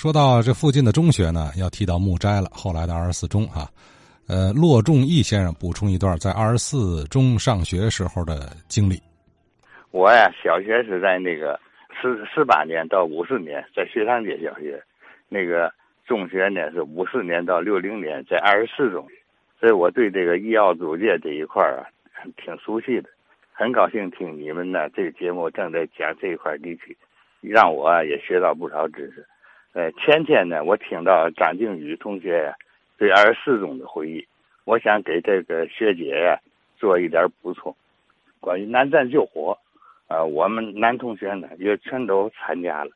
说到这附近的中学呢，要提到木斋了，后来的二十四中啊。呃，骆仲义先生补充一段在二十四中上学时候的经历。我呀，小学是在那个四四八年到五四年在学堂街小学，那个中学呢是五四年到六零年在二十四中，所以我对这个医药租界这一块啊挺熟悉的。很高兴听你们呢这个节目正在讲这一块地区，让我也学到不少知识。呃，前天呢，我听到张靖宇同学。对二十四中的回忆，我想给这个学姐呀做一点补充。关于南站救火，呃，我们男同学呢也全都参加了。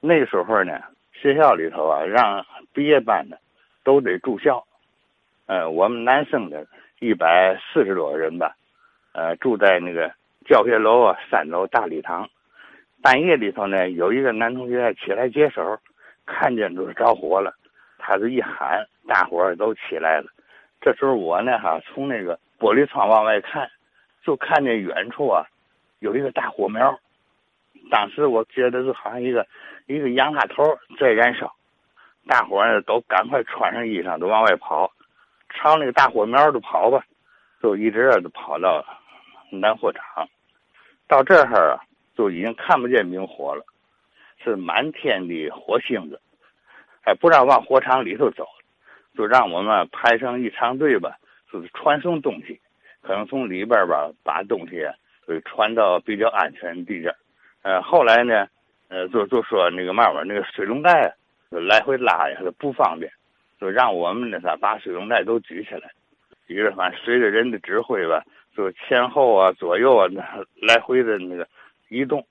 那时候呢，学校里头啊，让毕业班的都得住校。呃，我们男生的一百四十多人吧，呃，住在那个教学楼啊三楼大礼堂。半夜里头呢，有一个男同学起来接手，看见就是着火了。他这一喊，大伙儿都起来了。这时候我呢，哈，从那个玻璃窗往外看，就看见远处啊，有一个大火苗。当时我觉得就好像一个一个洋蜡头在燃烧。大伙儿都赶快穿上衣裳，都往外跑，朝那个大火苗就跑吧，就一直就跑到南货场。到这儿啊，就已经看不见明火了，是满天的火星子。还不让往火场里头走，就让我们排成一长队吧，就是传送东西，可能从里边吧把东西给传到比较安全的地点。呃，后来呢，呃，就就说那个嘛嘛，那个水龙带来回拉呀，不方便，就让我们呢啥把水龙带都举起来，举着反正随着人的指挥吧，就前后啊、左右啊那来回的那个移动。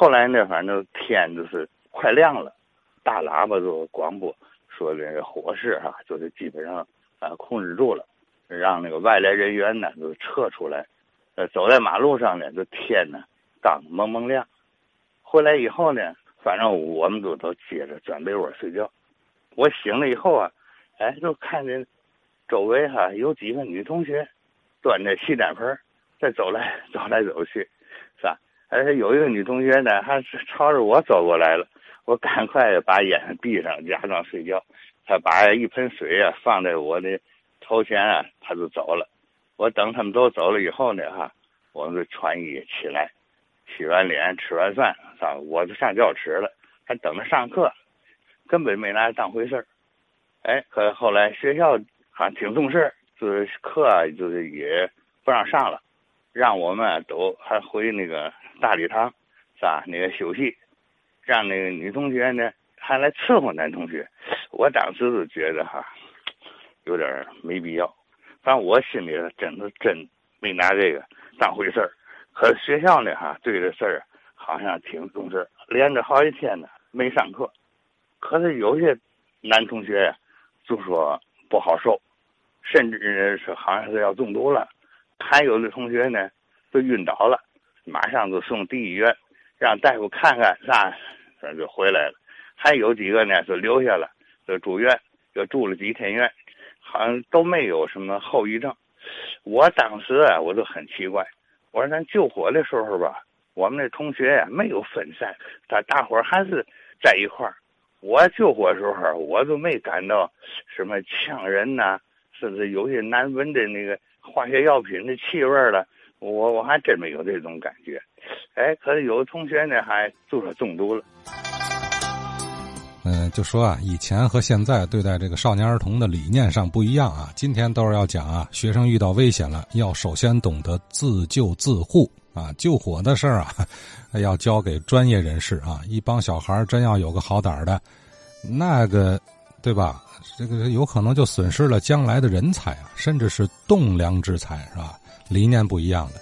后来呢，反正天就是快亮了。大喇叭就广播说这个火势哈，就是基本上啊控制住了，让那个外来人员呢就撤出来。呃，走在马路上呢，这天呢刚蒙蒙亮。回来以后呢，反正我们都都接着钻被窝睡觉。我醒了以后啊，哎，就看见周围哈有几个女同学端着洗脸盆在走来走来走去，而且有一个女同学呢，还是朝着我走过来了。我赶快把眼睛闭上，假装睡觉。她把一盆水啊放在我的头前啊，她就走了。我等他们都走了以后呢，哈，我们就穿衣起来，洗完脸，吃完饭，上我就上教室了，还等着上课，根本没拿当回事儿。哎，可后来学校好像挺重视，就是课就是也不让上了，让我们都还回那个大礼堂，是吧？那个休息。让那个女同学呢还来伺候男同学，我当时就觉得哈，有点没必要。反正我心里真的真没拿这个当回事儿。可学校呢哈对这事儿好像挺重视，连着好几天呢没上课。可是有些男同学呀就说不好受，甚至是好像是要中毒了。还有的同学呢都晕倒了，马上就送第一医院，让大夫看看啥。反正就回来了，还有几个呢，就留下了，就住院，就住了几天院，好像都没有什么后遗症。我当时啊，我就很奇怪，我说咱救火的时候吧，我们那同学呀没有分散，他大伙儿还是在一块儿。我救火的时候，我都没感到什么呛人呐，甚至有些难闻的那个化学药品的气味了，我我还真没有这种感觉。哎，可是有的同学呢，还就说中毒了。嗯，就说啊，以前和现在对待这个少年儿童的理念上不一样啊。今天都是要讲啊，学生遇到危险了，要首先懂得自救自护啊。救火的事儿啊，要交给专业人士啊。一帮小孩真要有个好胆的，那个，对吧？这个有可能就损失了将来的人才啊，甚至是栋梁之才，是吧？理念不一样的。